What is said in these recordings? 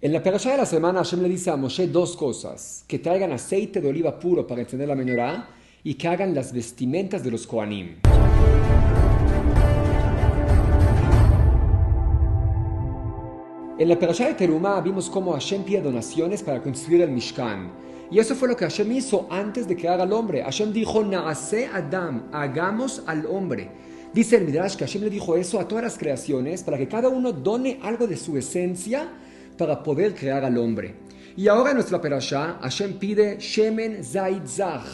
En la perashá de la semana Hashem le dice a Moshe dos cosas, que traigan aceite de oliva puro para encender la menorá y que hagan las vestimentas de los Kohanim. En la perashá de Terumá vimos cómo Hashem pide donaciones para construir el Mishkan. Y eso fue lo que Hashem hizo antes de crear al hombre. Hashem dijo, Naase Adam, hagamos al hombre. Dice el Midrash que Hashem le dijo eso a todas las creaciones para que cada uno done algo de su esencia para poder crear al hombre. Y ahora en nuestra perashá, Hashem pide Shemen Zaid Zach,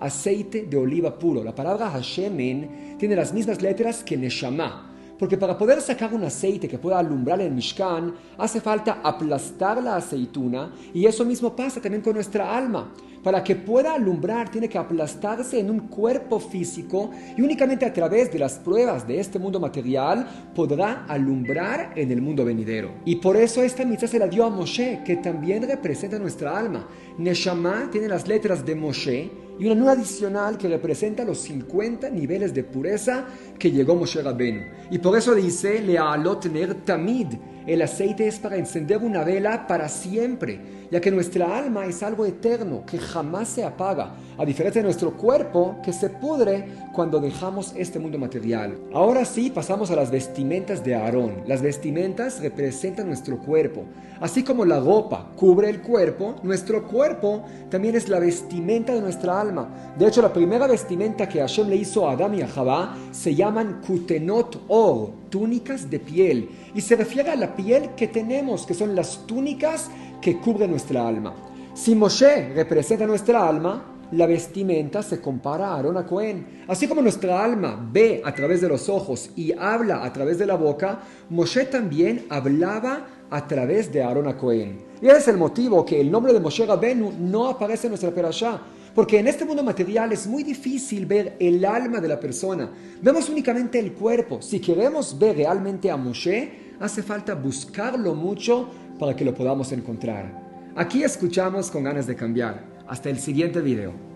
aceite de oliva puro. La palabra Hashemen tiene las mismas letras que Neshama. Porque para poder sacar un aceite que pueda alumbrar el Mishkan, hace falta aplastar la aceituna y eso mismo pasa también con nuestra alma. Para que pueda alumbrar tiene que aplastarse en un cuerpo físico y únicamente a través de las pruebas de este mundo material podrá alumbrar en el mundo venidero. Y por eso esta mitzvah se la dio a Moshe, que también representa nuestra alma. Neshama tiene las letras de Moshe y una nube adicional que representa los 50 niveles de pureza que llegó Moshe Rabenu. Y por eso dice, Lealot Ner Tamid, el aceite es para encender una vela para siempre, ya que nuestra alma es algo eterno que jamás se apaga, a diferencia de nuestro cuerpo que se pudre cuando dejamos este mundo material. Ahora sí pasamos a las vestimentas de Aarón. Las vestimentas representan nuestro cuerpo. Así como la ropa cubre el cuerpo, nuestro cuerpo también es la vestimenta de nuestra alma. De hecho, la primera vestimenta que Hashem le hizo a Adam y a Jabá se llaman kutenot or, túnicas de piel, y se refiere a la piel que tenemos, que son las túnicas que cubren nuestra alma. Si Moshe representa nuestra alma, la vestimenta se compara a Aarón a Cohen. Así como nuestra alma ve a través de los ojos y habla a través de la boca, Moshe también hablaba a través de Aarón a Cohen. Y ese es el motivo que el nombre de Moshe Rabenu no aparece en nuestra perashá. Porque en este mundo material es muy difícil ver el alma de la persona. Vemos únicamente el cuerpo. Si queremos ver realmente a Moshe, hace falta buscarlo mucho para que lo podamos encontrar. Aquí escuchamos con ganas de cambiar. Hasta el siguiente video.